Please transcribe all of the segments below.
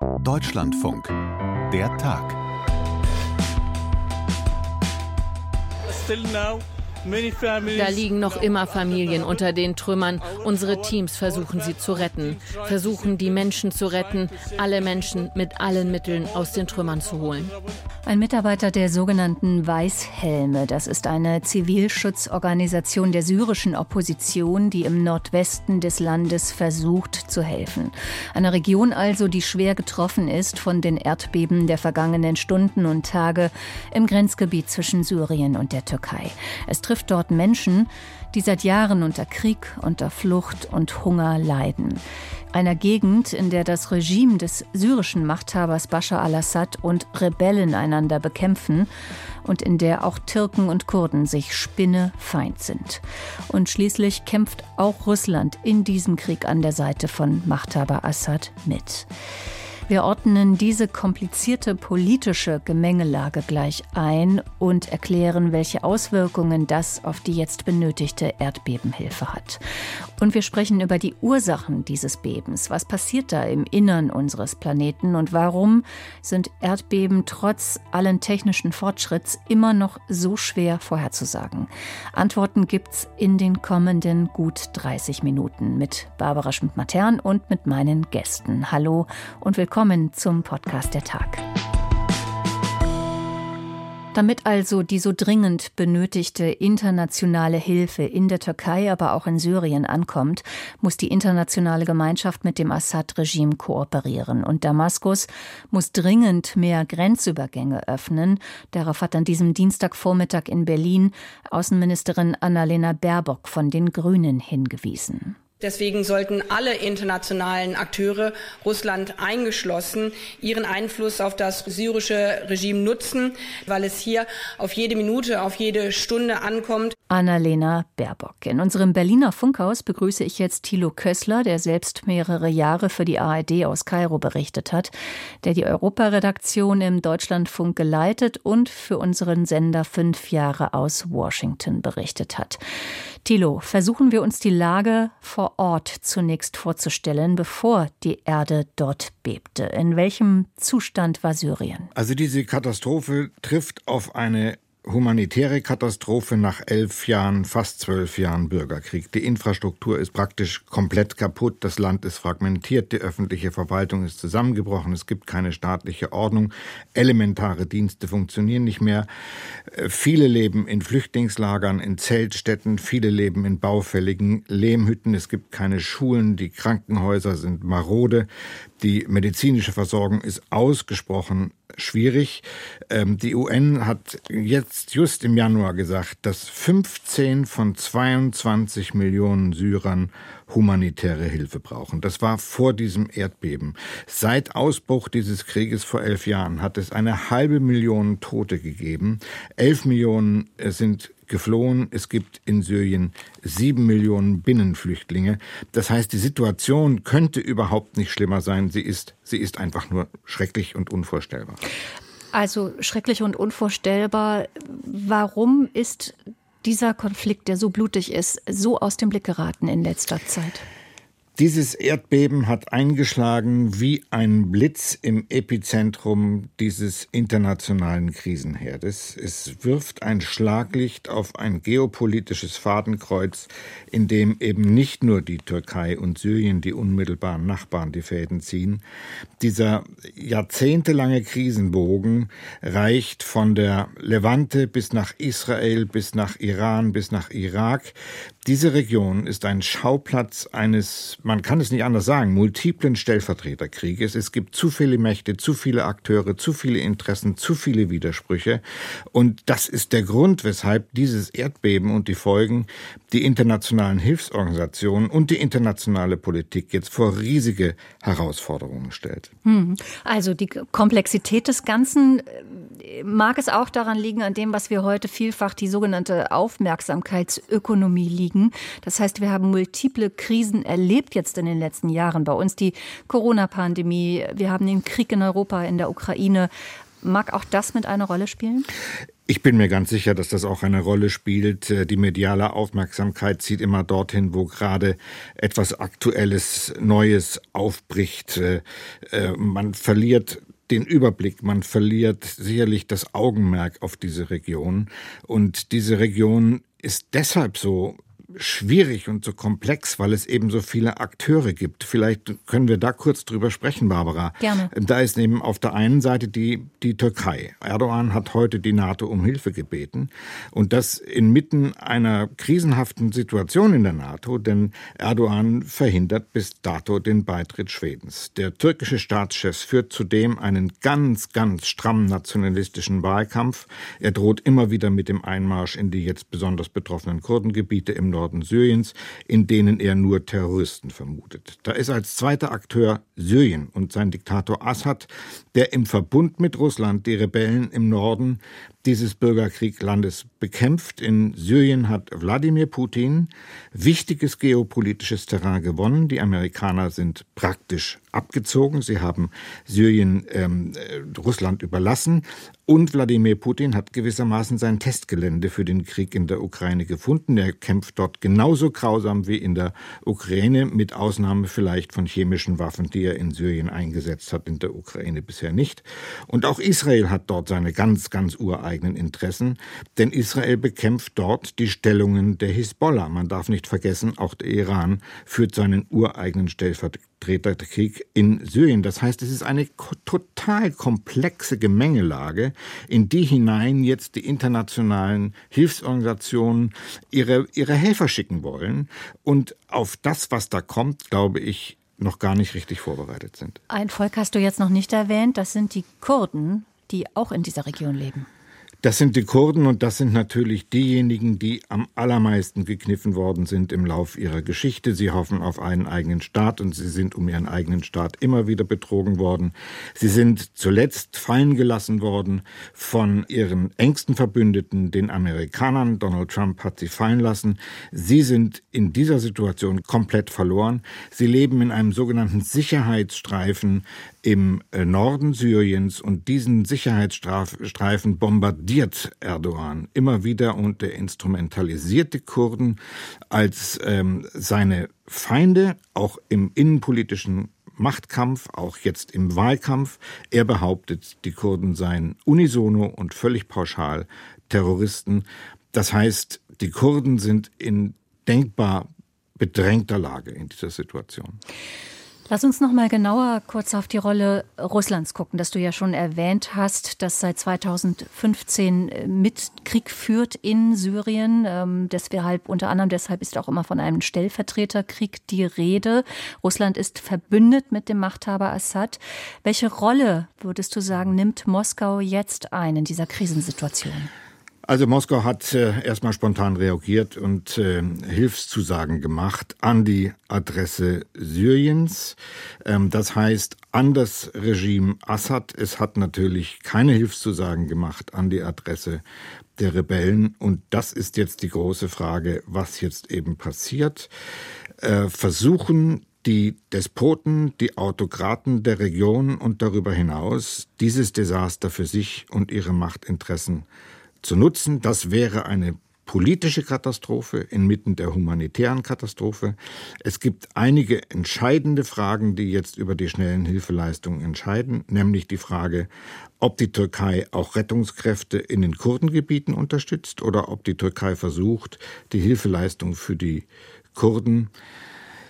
Deutschlandfunk. Der Tag. Still now da liegen noch immer Familien unter den Trümmern. Unsere Teams versuchen sie zu retten, versuchen die Menschen zu retten, alle Menschen mit allen Mitteln aus den Trümmern zu holen. Ein Mitarbeiter der sogenannten Weißhelme, das ist eine Zivilschutzorganisation der syrischen Opposition, die im Nordwesten des Landes versucht zu helfen. Eine Region also, die schwer getroffen ist von den Erdbeben der vergangenen Stunden und Tage im Grenzgebiet zwischen Syrien und der Türkei. Es trifft dort Menschen, die seit Jahren unter Krieg, unter Flucht und Hunger leiden. Einer Gegend, in der das Regime des syrischen Machthabers Bashar al-Assad und Rebellen einander bekämpfen und in der auch Türken und Kurden sich spinnefeind sind. Und schließlich kämpft auch Russland in diesem Krieg an der Seite von Machthaber Assad mit. Wir ordnen diese komplizierte politische Gemengelage gleich ein und erklären, welche Auswirkungen das auf die jetzt benötigte Erdbebenhilfe hat. Und wir sprechen über die Ursachen dieses Bebens. Was passiert da im Innern unseres Planeten und warum sind Erdbeben trotz allen technischen Fortschritts immer noch so schwer vorherzusagen? Antworten gibt's in den kommenden gut 30 Minuten mit Barbara Schmidt-Matern und mit meinen Gästen. Hallo und willkommen willkommen zum Podcast der Tag. Damit also die so dringend benötigte internationale Hilfe in der Türkei, aber auch in Syrien ankommt, muss die internationale Gemeinschaft mit dem Assad-Regime kooperieren. Und Damaskus muss dringend mehr Grenzübergänge öffnen. Darauf hat an diesem Dienstagvormittag in Berlin Außenministerin Annalena Baerbock von den Grünen hingewiesen. Deswegen sollten alle internationalen Akteure, Russland eingeschlossen, ihren Einfluss auf das syrische Regime nutzen, weil es hier auf jede Minute, auf jede Stunde ankommt. Annalena Baerbock. In unserem Berliner Funkhaus begrüße ich jetzt Thilo Kössler, der selbst mehrere Jahre für die ARD aus Kairo berichtet hat, der die Europaredaktion im Deutschlandfunk geleitet und für unseren Sender fünf Jahre aus Washington berichtet hat. Thilo, versuchen wir uns die Lage vor Ort zunächst vorzustellen, bevor die Erde dort bebte. In welchem Zustand war Syrien? Also diese Katastrophe trifft auf eine humanitäre Katastrophe nach elf Jahren, fast zwölf Jahren Bürgerkrieg. Die Infrastruktur ist praktisch komplett kaputt, das Land ist fragmentiert, die öffentliche Verwaltung ist zusammengebrochen, es gibt keine staatliche Ordnung, elementare Dienste funktionieren nicht mehr. Äh, viele leben in Flüchtlingslagern, in Zeltstätten, viele leben in baufälligen Lehmhütten, es gibt keine Schulen, die Krankenhäuser sind marode, die medizinische Versorgung ist ausgesprochen schwierig. Ähm, die UN hat jetzt just im Januar gesagt, dass 15 von 22 Millionen Syrern humanitäre Hilfe brauchen. Das war vor diesem Erdbeben. Seit Ausbruch dieses Krieges vor elf Jahren hat es eine halbe Million Tote gegeben. Elf Millionen äh, sind geflohen. Es gibt in Syrien sieben Millionen Binnenflüchtlinge. Das heißt, die Situation könnte überhaupt nicht schlimmer sein. Sie ist, sie ist einfach nur schrecklich und unvorstellbar. Also schrecklich und unvorstellbar. Warum ist dieser Konflikt, der so blutig ist, so aus dem Blick geraten in letzter Zeit? Dieses Erdbeben hat eingeschlagen wie ein Blitz im Epizentrum dieses internationalen Krisenherdes. Es wirft ein Schlaglicht auf ein geopolitisches Fadenkreuz, in dem eben nicht nur die Türkei und Syrien, die unmittelbaren Nachbarn, die Fäden ziehen. Dieser jahrzehntelange Krisenbogen reicht von der Levante bis nach Israel, bis nach Iran, bis nach Irak. Diese Region ist ein Schauplatz eines, man kann es nicht anders sagen, multiplen Stellvertreterkrieges. Es gibt zu viele Mächte, zu viele Akteure, zu viele Interessen, zu viele Widersprüche. Und das ist der Grund, weshalb dieses Erdbeben und die Folgen die internationalen Hilfsorganisationen und die internationale Politik jetzt vor riesige Herausforderungen stellt. Hm. Also die Komplexität des Ganzen äh, mag es auch daran liegen, an dem, was wir heute vielfach die sogenannte Aufmerksamkeitsökonomie liegen. Das heißt, wir haben multiple Krisen erlebt jetzt in den letzten Jahren. Bei uns die Corona-Pandemie, wir haben den Krieg in Europa, in der Ukraine. Mag auch das mit einer Rolle spielen? Ich bin mir ganz sicher, dass das auch eine Rolle spielt. Die mediale Aufmerksamkeit zieht immer dorthin, wo gerade etwas Aktuelles, Neues aufbricht. Äh, äh, man verliert den Überblick, man verliert sicherlich das Augenmerk auf diese Region. Und diese Region ist deshalb so schwierig und so komplex, weil es eben so viele Akteure gibt. Vielleicht können wir da kurz drüber sprechen, Barbara. Gerne. Da ist eben auf der einen Seite die, die Türkei. Erdogan hat heute die NATO um Hilfe gebeten und das inmitten einer krisenhaften Situation in der NATO, denn Erdogan verhindert bis dato den Beitritt Schwedens. Der türkische Staatschef führt zudem einen ganz, ganz strammen nationalistischen Wahlkampf. Er droht immer wieder mit dem Einmarsch in die jetzt besonders betroffenen Kurdengebiete im Norden Syriens, in denen er nur Terroristen vermutet. Da ist als zweiter Akteur Syrien und sein Diktator Assad, der im Verbund mit Russland die Rebellen im Norden dieses Bürgerkrieglandes bekämpft. In Syrien hat Wladimir Putin wichtiges geopolitisches Terrain gewonnen. Die Amerikaner sind praktisch abgezogen. Sie haben Syrien ähm, äh, Russland überlassen. Und Wladimir Putin hat gewissermaßen sein Testgelände für den Krieg in der Ukraine gefunden. Er kämpft dort genauso grausam wie in der Ukraine, mit Ausnahme vielleicht von chemischen Waffen, die er in Syrien eingesetzt hat, in der Ukraine bisher nicht. Und auch Israel hat dort seine ganz, ganz ureigenen Interessen, denn Israel bekämpft dort die Stellungen der Hisbollah. Man darf nicht vergessen, auch der Iran führt seinen ureigenen Stellvertreterkrieg in Syrien. Das heißt, es ist eine total komplexe Gemengelage, in die hinein jetzt die internationalen Hilfsorganisationen ihre, ihre Helfer schicken wollen. Und auf das, was da kommt, glaube ich, noch gar nicht richtig vorbereitet sind. Ein Volk hast du jetzt noch nicht erwähnt, das sind die Kurden, die auch in dieser Region leben. Das sind die Kurden und das sind natürlich diejenigen, die am allermeisten gekniffen worden sind im Lauf ihrer Geschichte. Sie hoffen auf einen eigenen Staat und sie sind um ihren eigenen Staat immer wieder betrogen worden. Sie sind zuletzt fallen gelassen worden von ihren engsten Verbündeten, den Amerikanern. Donald Trump hat sie fallen lassen. Sie sind in dieser Situation komplett verloren. Sie leben in einem sogenannten Sicherheitsstreifen im äh, Norden Syriens und diesen Sicherheitsstreifen bombardiert Erdogan immer wieder und er instrumentalisiert die Kurden als ähm, seine Feinde, auch im innenpolitischen Machtkampf, auch jetzt im Wahlkampf. Er behauptet, die Kurden seien unisono und völlig pauschal Terroristen. Das heißt, die Kurden sind in denkbar bedrängter Lage in dieser Situation. Lass uns noch mal genauer kurz auf die Rolle Russlands gucken, das du ja schon erwähnt hast, das seit 2015 äh, mit Krieg führt in Syrien. Ähm, deshalb unter anderem deshalb ist auch immer von einem Stellvertreterkrieg die Rede. Russland ist verbündet mit dem Machthaber Assad. Welche Rolle würdest du sagen nimmt Moskau jetzt ein in dieser Krisensituation? Also Moskau hat äh, erstmal spontan reagiert und äh, Hilfszusagen gemacht an die Adresse Syriens. Ähm, das heißt an das Regime Assad. Es hat natürlich keine Hilfszusagen gemacht an die Adresse der Rebellen. Und das ist jetzt die große Frage, was jetzt eben passiert. Äh, versuchen die Despoten, die Autokraten der Region und darüber hinaus dieses Desaster für sich und ihre Machtinteressen zu nutzen. Das wäre eine politische Katastrophe inmitten der humanitären Katastrophe. Es gibt einige entscheidende Fragen, die jetzt über die schnellen Hilfeleistungen entscheiden, nämlich die Frage, ob die Türkei auch Rettungskräfte in den Kurdengebieten unterstützt oder ob die Türkei versucht, die Hilfeleistung für die Kurden,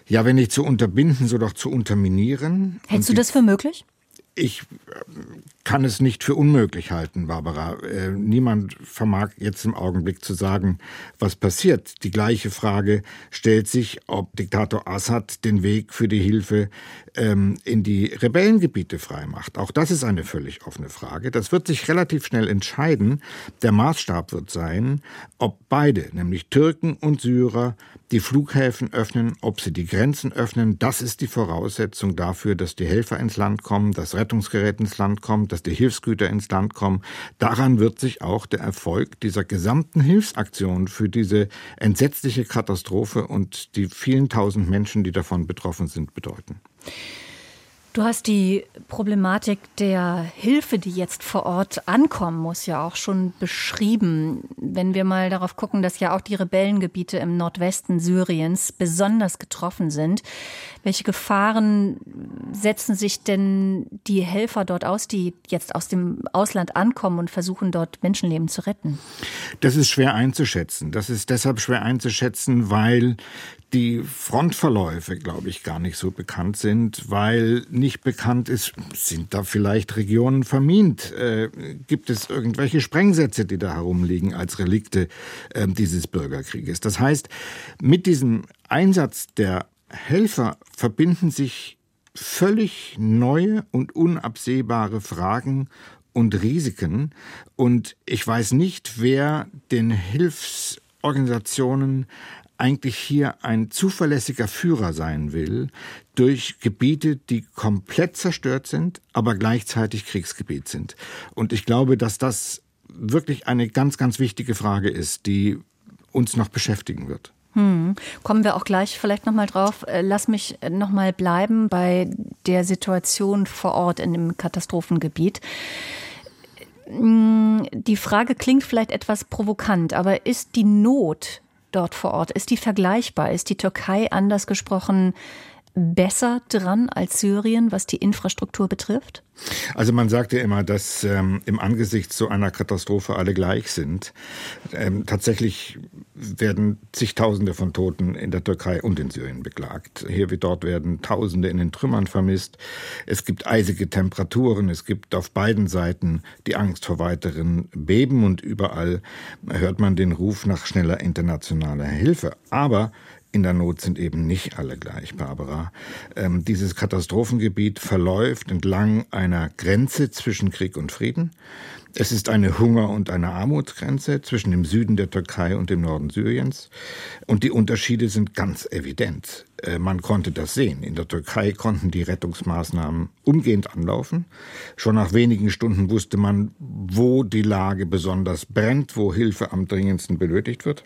ja, wenn nicht zu unterbinden, so doch zu unterminieren. Hältst du das für möglich? Ich kann es nicht für unmöglich halten, Barbara. Äh, niemand vermag jetzt im Augenblick zu sagen, was passiert. Die gleiche Frage stellt sich, ob Diktator Assad den Weg für die Hilfe ähm, in die Rebellengebiete freimacht. Auch das ist eine völlig offene Frage. Das wird sich relativ schnell entscheiden. Der Maßstab wird sein, ob beide, nämlich Türken und Syrer, die Flughäfen öffnen, ob sie die Grenzen öffnen. Das ist die Voraussetzung dafür, dass die Helfer ins Land kommen, das Rettungsgerät ins Land kommt, dass die Hilfsgüter ins Land kommen. Daran wird sich auch der Erfolg dieser gesamten Hilfsaktion für diese entsetzliche Katastrophe und die vielen tausend Menschen, die davon betroffen sind, bedeuten. Du hast die Problematik der Hilfe, die jetzt vor Ort ankommen muss, ja auch schon beschrieben. Wenn wir mal darauf gucken, dass ja auch die Rebellengebiete im Nordwesten Syriens besonders getroffen sind. Welche Gefahren setzen sich denn die Helfer dort aus, die jetzt aus dem Ausland ankommen und versuchen, dort Menschenleben zu retten? Das ist schwer einzuschätzen. Das ist deshalb schwer einzuschätzen, weil die Frontverläufe, glaube ich, gar nicht so bekannt sind, weil nicht bekannt ist, sind da vielleicht Regionen vermint? Äh, gibt es irgendwelche Sprengsätze, die da herumliegen als Relikte äh, dieses Bürgerkrieges? Das heißt, mit diesem Einsatz der Helfer verbinden sich völlig neue und unabsehbare Fragen und Risiken. Und ich weiß nicht, wer den Hilfsorganisationen eigentlich hier ein zuverlässiger Führer sein will durch Gebiete, die komplett zerstört sind, aber gleichzeitig Kriegsgebiet sind. Und ich glaube, dass das wirklich eine ganz, ganz wichtige Frage ist, die uns noch beschäftigen wird. Hm. Kommen wir auch gleich vielleicht noch mal drauf. Äh, lass mich noch mal bleiben bei der Situation vor Ort in dem Katastrophengebiet. Hm, die Frage klingt vielleicht etwas provokant, aber ist die Not dort vor Ort? Ist die vergleichbar? Ist die Türkei anders gesprochen besser dran als Syrien, was die Infrastruktur betrifft? Also man sagt ja immer, dass ähm, im Angesicht so einer Katastrophe alle gleich sind. Ähm, tatsächlich werden zigtausende von Toten in der Türkei und in Syrien beklagt. Hier wie dort werden Tausende in den Trümmern vermisst. Es gibt eisige Temperaturen. Es gibt auf beiden Seiten die Angst vor weiteren Beben und überall hört man den Ruf nach schneller internationaler Hilfe. Aber in der Not sind eben nicht alle gleich, Barbara. Ähm, dieses Katastrophengebiet verläuft entlang einer Grenze zwischen Krieg und Frieden. Es ist eine Hunger- und eine Armutsgrenze zwischen dem Süden der Türkei und dem Norden Syriens. Und die Unterschiede sind ganz evident. Äh, man konnte das sehen. In der Türkei konnten die Rettungsmaßnahmen umgehend anlaufen. Schon nach wenigen Stunden wusste man, wo die Lage besonders brennt, wo Hilfe am dringendsten benötigt wird.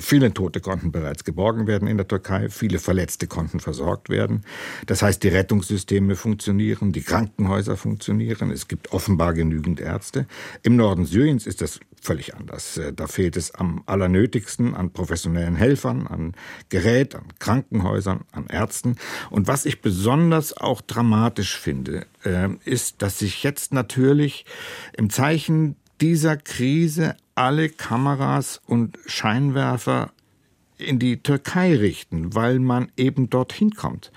Viele Tote konnten bereits geborgen werden in der Türkei, viele Verletzte konnten versorgt werden. Das heißt, die Rettungssysteme funktionieren, die Krankenhäuser funktionieren, es gibt offenbar genügend Ärzte. Im Norden Syriens ist das völlig anders. Äh, da fehlt es am allernötigsten an professionellen Helfern, an Gerät, an Krankenhäusern, an Ärzten. Und was ich besonders auch dramatisch finde, äh, ist, dass sich jetzt natürlich im Zeichen dieser Krise alle Kameras und Scheinwerfer in die Türkei richten, weil man eben dorthin kommt.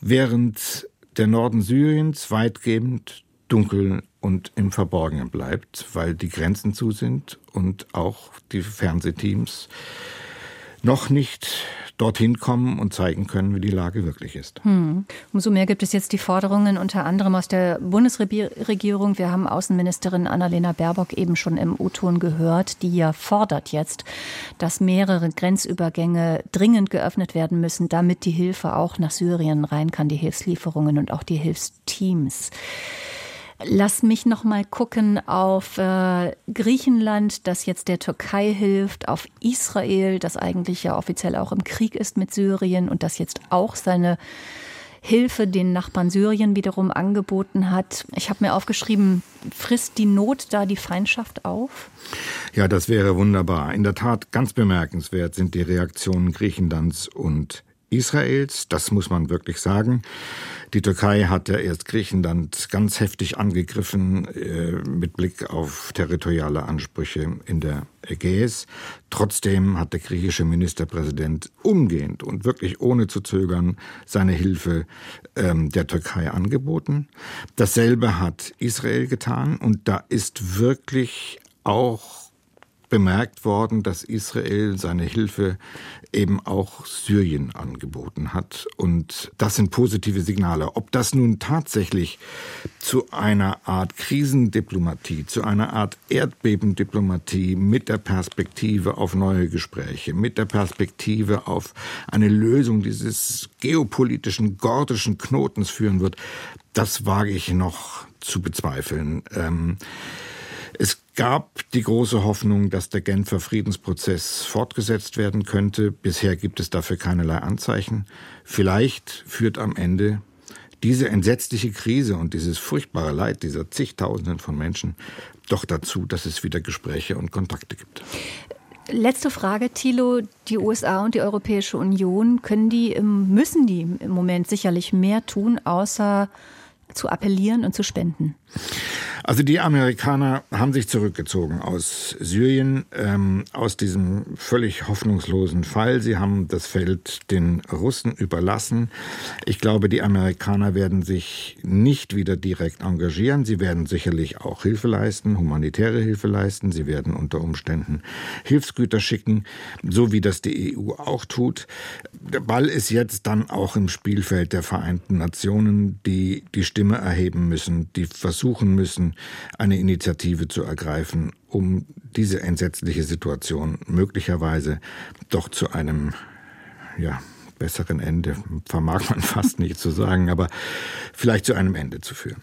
Während der Norden Syriens weitgehend dunkel und im Verborgenen bleibt, weil die Grenzen zu sind und auch die Fernsehteams noch nicht dorthin kommen und zeigen können, wie die Lage wirklich ist. Hm. Umso mehr gibt es jetzt die Forderungen unter anderem aus der Bundesregierung. Wir haben Außenministerin Annalena Baerbock eben schon im U-Ton gehört, die ja fordert jetzt, dass mehrere Grenzübergänge dringend geöffnet werden müssen, damit die Hilfe auch nach Syrien rein kann, die Hilfslieferungen und auch die Hilfsteams. Lass mich noch mal gucken auf äh, Griechenland, das jetzt der Türkei hilft, auf Israel, das eigentlich ja offiziell auch im Krieg ist mit Syrien und das jetzt auch seine Hilfe den Nachbarn Syrien wiederum angeboten hat. Ich habe mir aufgeschrieben, frisst die Not da die Feindschaft auf? Ja, das wäre wunderbar. In der Tat ganz bemerkenswert sind die Reaktionen Griechenlands und Israels. Das muss man wirklich sagen. Die Türkei hat ja erst Griechenland ganz heftig angegriffen äh, mit Blick auf territoriale Ansprüche in der Ägäis. Trotzdem hat der griechische Ministerpräsident umgehend und wirklich ohne zu zögern seine Hilfe ähm, der Türkei angeboten. Dasselbe hat Israel getan und da ist wirklich auch bemerkt worden, dass Israel seine Hilfe eben auch Syrien angeboten hat. Und das sind positive Signale. Ob das nun tatsächlich zu einer Art Krisendiplomatie, zu einer Art Erdbebendiplomatie mit der Perspektive auf neue Gespräche, mit der Perspektive auf eine Lösung dieses geopolitischen gordischen Knotens führen wird, das wage ich noch zu bezweifeln. Ähm, es gab die große Hoffnung, dass der Genfer Friedensprozess fortgesetzt werden könnte. Bisher gibt es dafür keinerlei Anzeichen. Vielleicht führt am Ende diese entsetzliche Krise und dieses furchtbare Leid dieser zigtausenden von Menschen doch dazu, dass es wieder Gespräche und Kontakte gibt. Letzte Frage, Thilo. Die USA und die Europäische Union, können die, müssen die im Moment sicherlich mehr tun, außer zu appellieren und zu spenden? Also die Amerikaner haben sich zurückgezogen aus Syrien, ähm, aus diesem völlig hoffnungslosen Fall. Sie haben das Feld den Russen überlassen. Ich glaube, die Amerikaner werden sich nicht wieder direkt engagieren. Sie werden sicherlich auch Hilfe leisten, humanitäre Hilfe leisten. Sie werden unter Umständen Hilfsgüter schicken, so wie das die EU auch tut. Der Ball ist jetzt dann auch im Spielfeld der Vereinten Nationen, die die Stimme erheben müssen, die versuchen müssen, eine Initiative zu ergreifen, um diese entsetzliche Situation möglicherweise doch zu einem ja, besseren Ende, vermag man fast nicht zu sagen, aber vielleicht zu einem Ende zu führen.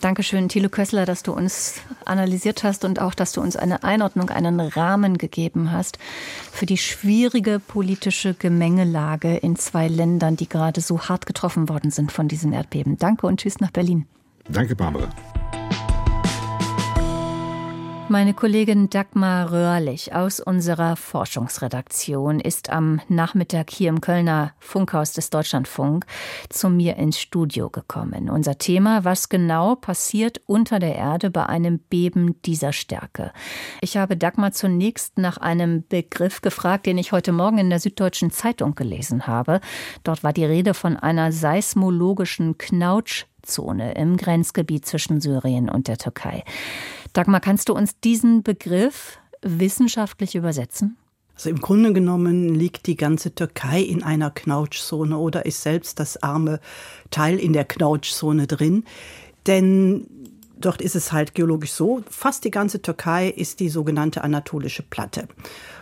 Dankeschön, Thilo Kössler, dass du uns analysiert hast und auch, dass du uns eine Einordnung, einen Rahmen gegeben hast für die schwierige politische Gemengelage in zwei Ländern, die gerade so hart getroffen worden sind von diesem Erdbeben. Danke und tschüss nach Berlin. Danke, Barbara. Meine Kollegin Dagmar Röhrlich aus unserer Forschungsredaktion ist am Nachmittag hier im Kölner Funkhaus des Deutschlandfunk zu mir ins Studio gekommen. Unser Thema, was genau passiert unter der Erde bei einem Beben dieser Stärke. Ich habe Dagmar zunächst nach einem Begriff gefragt, den ich heute Morgen in der Süddeutschen Zeitung gelesen habe. Dort war die Rede von einer seismologischen Knautschzone im Grenzgebiet zwischen Syrien und der Türkei. Dagmar, kannst du uns diesen Begriff wissenschaftlich übersetzen? Also im Grunde genommen liegt die ganze Türkei in einer Knautschzone oder ist selbst das arme Teil in der Knautschzone drin. Denn dort ist es halt geologisch so, fast die ganze Türkei ist die sogenannte anatolische Platte.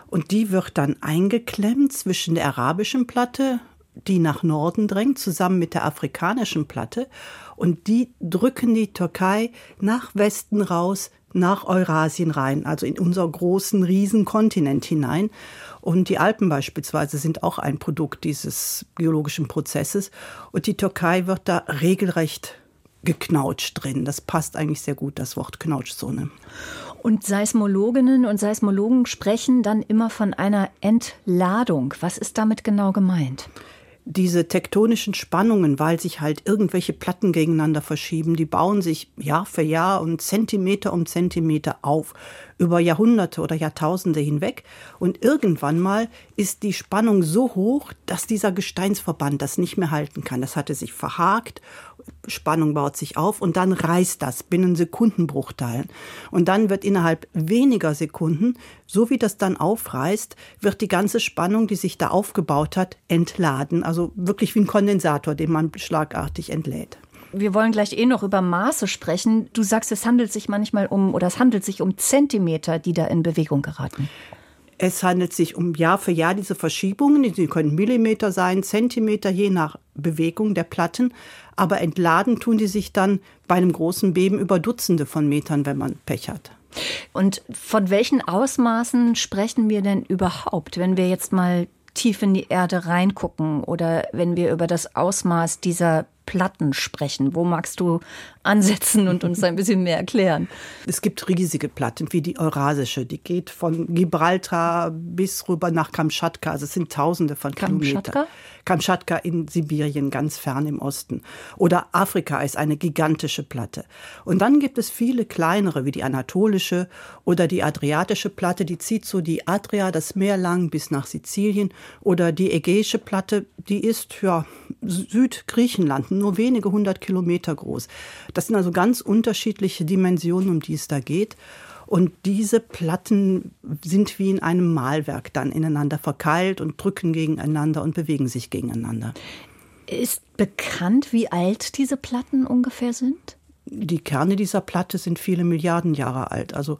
Und die wird dann eingeklemmt zwischen der arabischen Platte, die nach Norden drängt, zusammen mit der afrikanischen Platte. Und die drücken die Türkei nach Westen raus nach Eurasien rein, also in unser großen Riesenkontinent hinein. Und die Alpen beispielsweise sind auch ein Produkt dieses geologischen Prozesses. Und die Türkei wird da regelrecht geknautscht drin. Das passt eigentlich sehr gut, das Wort Knautschzone. Und Seismologinnen und Seismologen sprechen dann immer von einer Entladung. Was ist damit genau gemeint? Diese tektonischen Spannungen, weil sich halt irgendwelche Platten gegeneinander verschieben, die bauen sich Jahr für Jahr und Zentimeter um Zentimeter auf über Jahrhunderte oder Jahrtausende hinweg. Und irgendwann mal ist die Spannung so hoch, dass dieser Gesteinsverband das nicht mehr halten kann. Das hatte sich verhakt, Spannung baut sich auf und dann reißt das binnen Sekundenbruchteilen. Und dann wird innerhalb weniger Sekunden, so wie das dann aufreißt, wird die ganze Spannung, die sich da aufgebaut hat, entladen. Also wirklich wie ein Kondensator, den man schlagartig entlädt. Wir wollen gleich eh noch über Maße sprechen. Du sagst, es handelt sich manchmal um, oder es handelt sich um Zentimeter, die da in Bewegung geraten. Es handelt sich um Jahr für Jahr diese Verschiebungen. Die können Millimeter sein, Zentimeter, je nach Bewegung der Platten. Aber entladen tun die sich dann bei einem großen Beben über Dutzende von Metern, wenn man Pech hat. Und von welchen Ausmaßen sprechen wir denn überhaupt, wenn wir jetzt mal tief in die Erde reingucken oder wenn wir über das Ausmaß dieser Platten sprechen? Wo magst du ansetzen und uns ein bisschen mehr erklären? Es gibt riesige Platten wie die Eurasische, die geht von Gibraltar bis rüber nach Kamtschatka. Also es sind Tausende von? Kilometern. Kamtschatka in Sibirien, ganz fern im Osten. Oder Afrika ist eine gigantische Platte. Und dann gibt es viele kleinere, wie die anatolische oder die adriatische Platte, die zieht so die Adria, das Meer lang bis nach Sizilien. Oder die ägäische Platte, die ist ja Südgriechenland, nur wenige hundert Kilometer groß. Das sind also ganz unterschiedliche Dimensionen, um die es da geht. Und diese Platten sind wie in einem Malwerk dann ineinander verkeilt und drücken gegeneinander und bewegen sich gegeneinander. Ist bekannt, wie alt diese Platten ungefähr sind? Die Kerne dieser Platte sind viele Milliarden Jahre alt. Also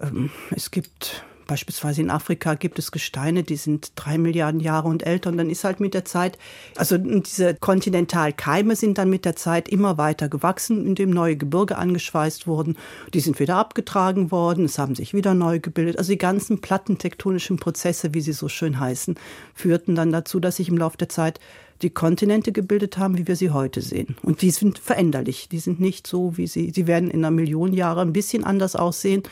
ähm, es gibt Beispielsweise in Afrika gibt es Gesteine, die sind drei Milliarden Jahre und älter. Und dann ist halt mit der Zeit, also diese Kontinentalkeime sind dann mit der Zeit immer weiter gewachsen, indem neue Gebirge angeschweißt wurden. Die sind wieder abgetragen worden, es haben sich wieder neu gebildet. Also die ganzen plattentektonischen Prozesse, wie sie so schön heißen, führten dann dazu, dass sich im Laufe der Zeit die Kontinente gebildet haben, wie wir sie heute sehen. Und die sind veränderlich. Die sind nicht so, wie sie, sie werden in einer Million Jahre ein bisschen anders aussehen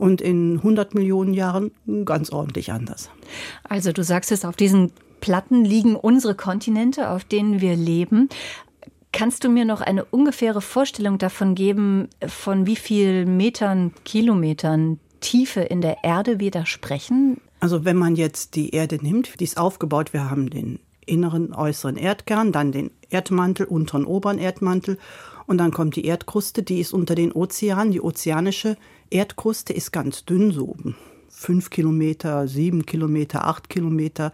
und in 100 Millionen Jahren ganz ordentlich anders. Also du sagst es, auf diesen Platten liegen unsere Kontinente, auf denen wir leben. Kannst du mir noch eine ungefähre Vorstellung davon geben, von wie vielen Metern, Kilometern Tiefe in der Erde wir da sprechen? Also wenn man jetzt die Erde nimmt, die ist aufgebaut, wir haben den inneren, äußeren Erdkern, dann den Erdmantel, unteren, oberen Erdmantel und dann kommt die Erdkruste, die ist unter den Ozeanen. Die ozeanische Erdkruste ist ganz dünn, so fünf Kilometer, sieben Kilometer, acht Kilometer.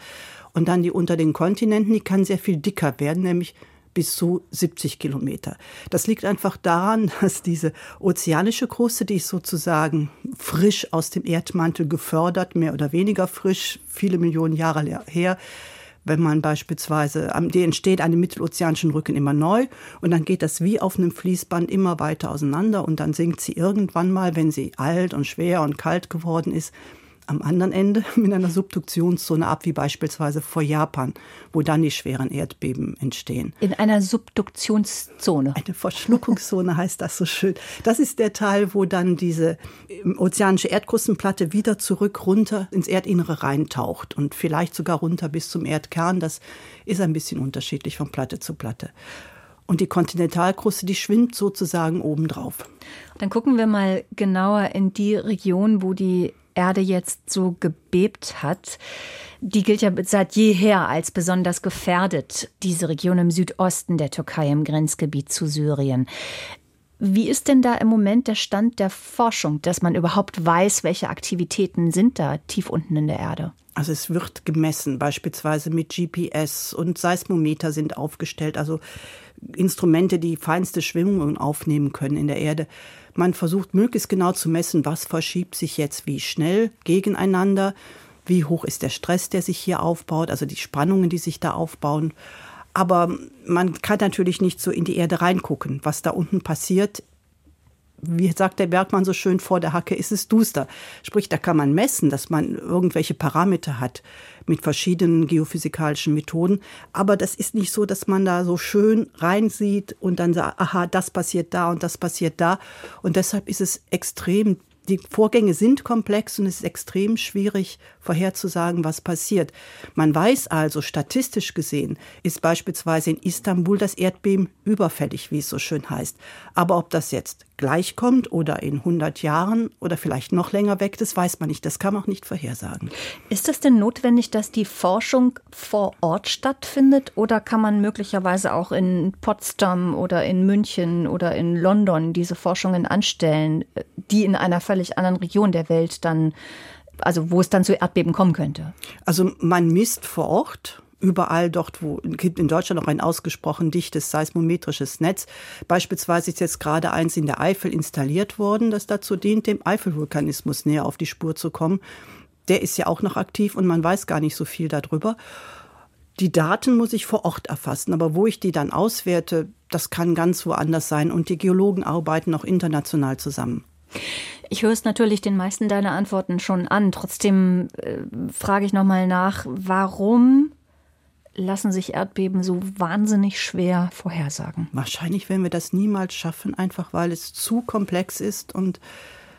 Und dann die unter den Kontinenten, die kann sehr viel dicker werden, nämlich bis zu 70 Kilometer. Das liegt einfach daran, dass diese ozeanische Kruste, die ist sozusagen frisch aus dem Erdmantel gefördert, mehr oder weniger frisch, viele Millionen Jahre her, wenn man beispielsweise, die entsteht an dem mittelozeanischen Rücken immer neu und dann geht das wie auf einem Fließband immer weiter auseinander und dann sinkt sie irgendwann mal, wenn sie alt und schwer und kalt geworden ist, am anderen Ende mit einer Subduktionszone ab, wie beispielsweise vor Japan, wo dann die schweren Erdbeben entstehen. In einer Subduktionszone. Eine Verschluckungszone heißt das so schön. Das ist der Teil, wo dann diese ähm, ozeanische Erdkrustenplatte wieder zurück runter ins Erdinnere reintaucht und vielleicht sogar runter bis zum Erdkern. Das ist ein bisschen unterschiedlich von Platte zu Platte. Und die Kontinentalkruste, die schwimmt sozusagen obendrauf. Dann gucken wir mal genauer in die Region, wo die Erde jetzt so gebebt hat. Die gilt ja seit jeher als besonders gefährdet, diese Region im Südosten der Türkei im Grenzgebiet zu Syrien. Wie ist denn da im Moment der Stand der Forschung, dass man überhaupt weiß, welche Aktivitäten sind da tief unten in der Erde? Also es wird gemessen, beispielsweise mit GPS und Seismometer sind aufgestellt, also Instrumente, die feinste Schwingungen aufnehmen können in der Erde. Man versucht möglichst genau zu messen, was verschiebt sich jetzt wie schnell gegeneinander, wie hoch ist der Stress, der sich hier aufbaut, also die Spannungen, die sich da aufbauen. Aber man kann natürlich nicht so in die Erde reingucken. Was da unten passiert, wie sagt der Bergmann so schön, vor der Hacke ist es duster. Sprich, da kann man messen, dass man irgendwelche Parameter hat mit verschiedenen geophysikalischen Methoden. Aber das ist nicht so, dass man da so schön reinsieht und dann sagt, aha, das passiert da und das passiert da. Und deshalb ist es extrem die Vorgänge sind komplex und es ist extrem schwierig vorherzusagen, was passiert. Man weiß also, statistisch gesehen ist beispielsweise in Istanbul das Erdbeben überfällig, wie es so schön heißt. Aber ob das jetzt gleich kommt oder in 100 Jahren oder vielleicht noch länger weg, das weiß man nicht. Das kann man auch nicht vorhersagen. Ist es denn notwendig, dass die Forschung vor Ort stattfindet oder kann man möglicherweise auch in Potsdam oder in München oder in London diese Forschungen anstellen, die in einer völlig anderen Region der Welt dann, also wo es dann zu Erdbeben kommen könnte? Also man misst vor Ort überall dort, wo gibt in Deutschland noch ein ausgesprochen dichtes seismometrisches Netz. Beispielsweise ist jetzt gerade eins in der Eifel installiert worden, das dazu dient, dem Eifelvulkanismus näher auf die Spur zu kommen. Der ist ja auch noch aktiv und man weiß gar nicht so viel darüber. Die Daten muss ich vor Ort erfassen, aber wo ich die dann auswerte, das kann ganz woanders sein und die Geologen arbeiten auch international zusammen. Ich höre es natürlich den meisten deiner Antworten schon an. Trotzdem äh, frage ich nochmal nach, warum lassen sich Erdbeben so wahnsinnig schwer vorhersagen? Wahrscheinlich werden wir das niemals schaffen, einfach weil es zu komplex ist und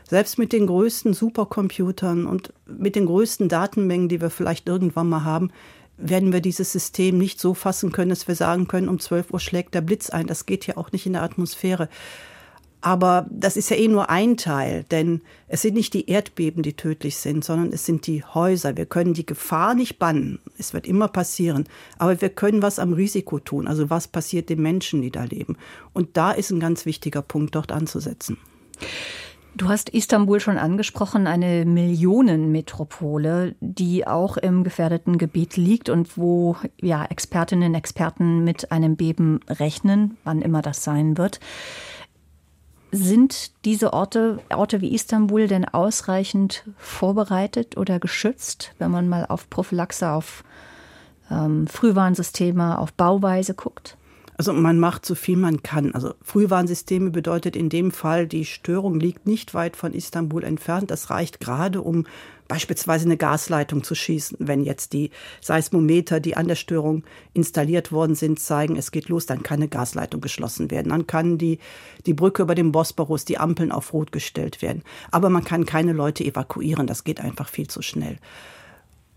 selbst mit den größten Supercomputern und mit den größten Datenmengen, die wir vielleicht irgendwann mal haben, werden wir dieses System nicht so fassen können, dass wir sagen können, um 12 Uhr schlägt der Blitz ein. Das geht ja auch nicht in der Atmosphäre. Aber das ist ja eh nur ein Teil, denn es sind nicht die Erdbeben, die tödlich sind, sondern es sind die Häuser. Wir können die Gefahr nicht bannen. Es wird immer passieren. Aber wir können was am Risiko tun. Also was passiert den Menschen, die da leben. Und da ist ein ganz wichtiger Punkt, dort anzusetzen. Du hast Istanbul schon angesprochen, eine Millionenmetropole, die auch im gefährdeten Gebiet liegt und wo ja Expertinnen und Experten mit einem Beben rechnen, wann immer das sein wird. Sind diese Orte, Orte wie Istanbul denn ausreichend vorbereitet oder geschützt, wenn man mal auf Prophylaxe, auf ähm, Frühwarnsysteme, auf Bauweise guckt? Also man macht so viel man kann. Also Frühwarnsysteme bedeutet in dem Fall, die Störung liegt nicht weit von Istanbul entfernt. Das reicht gerade, um beispielsweise eine Gasleitung zu schießen. Wenn jetzt die Seismometer, die an der Störung installiert worden sind, zeigen, es geht los, dann kann eine Gasleitung geschlossen werden. Dann kann die, die Brücke über den Bosporus, die Ampeln auf Rot gestellt werden. Aber man kann keine Leute evakuieren. Das geht einfach viel zu schnell.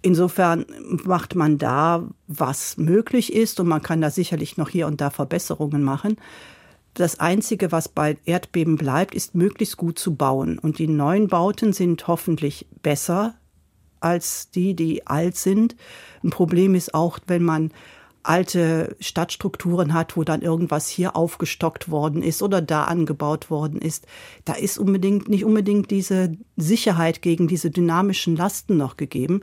Insofern macht man da, was möglich ist und man kann da sicherlich noch hier und da Verbesserungen machen. Das Einzige, was bei Erdbeben bleibt, ist möglichst gut zu bauen. Und die neuen Bauten sind hoffentlich besser als die, die alt sind. Ein Problem ist auch, wenn man alte Stadtstrukturen hat, wo dann irgendwas hier aufgestockt worden ist oder da angebaut worden ist, da ist unbedingt nicht unbedingt diese Sicherheit gegen diese dynamischen Lasten noch gegeben.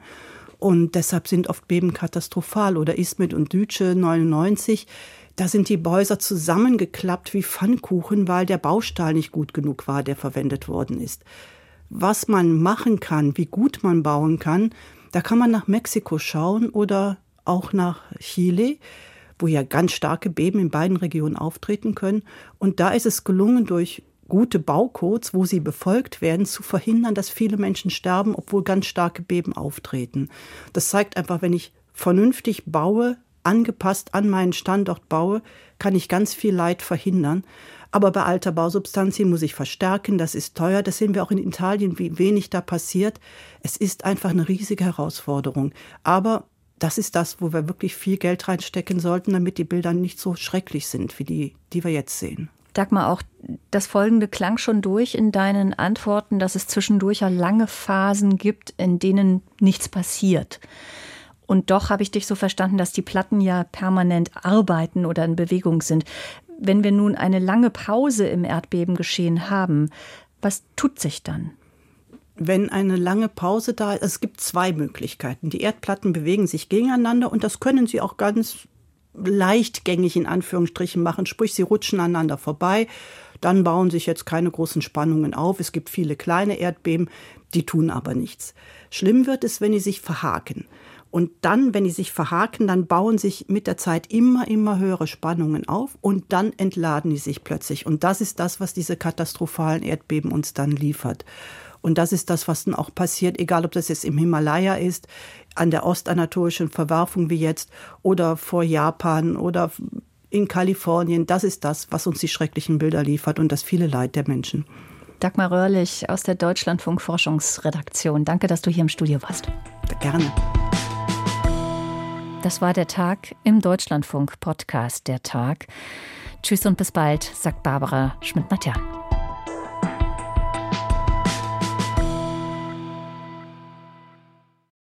Und deshalb sind oft Beben katastrophal. Oder Ismet und Dütsche 99, da sind die Häuser zusammengeklappt wie Pfannkuchen, weil der Baustahl nicht gut genug war, der verwendet worden ist. Was man machen kann, wie gut man bauen kann, da kann man nach Mexiko schauen oder auch nach Chile, wo ja ganz starke Beben in beiden Regionen auftreten können. Und da ist es gelungen, durch gute Baucodes, wo sie befolgt werden, zu verhindern, dass viele Menschen sterben, obwohl ganz starke Beben auftreten. Das zeigt einfach, wenn ich vernünftig baue, angepasst an meinen Standort baue, kann ich ganz viel Leid verhindern. Aber bei alter Bausubstanz muss ich verstärken, das ist teuer. Das sehen wir auch in Italien, wie wenig da passiert. Es ist einfach eine riesige Herausforderung. Aber das ist das, wo wir wirklich viel Geld reinstecken sollten, damit die Bilder nicht so schrecklich sind, wie die, die wir jetzt sehen. Dagmar, auch das Folgende klang schon durch in deinen Antworten, dass es zwischendurch ja lange Phasen gibt, in denen nichts passiert. Und doch habe ich dich so verstanden, dass die Platten ja permanent arbeiten oder in Bewegung sind. Wenn wir nun eine lange Pause im Erdbebengeschehen haben, was tut sich dann? wenn eine lange Pause da ist, es gibt zwei Möglichkeiten. Die Erdplatten bewegen sich gegeneinander und das können sie auch ganz leichtgängig in Anführungsstrichen machen, sprich sie rutschen aneinander vorbei. Dann bauen sich jetzt keine großen Spannungen auf. Es gibt viele kleine Erdbeben, die tun aber nichts. Schlimm wird es, wenn die sich verhaken. Und dann, wenn die sich verhaken, dann bauen sich mit der Zeit immer, immer höhere Spannungen auf und dann entladen die sich plötzlich. Und das ist das, was diese katastrophalen Erdbeben uns dann liefert. Und das ist das, was dann auch passiert, egal ob das jetzt im Himalaya ist, an der ostanatolischen Verwerfung wie jetzt oder vor Japan oder in Kalifornien. Das ist das, was uns die schrecklichen Bilder liefert und das viele Leid der Menschen. Dagmar Röhrlich aus der Deutschlandfunk Forschungsredaktion. Danke, dass du hier im Studio warst. Gerne. Das war der Tag im Deutschlandfunk Podcast Der Tag. Tschüss und bis bald, sagt Barbara Schmidt-Matern.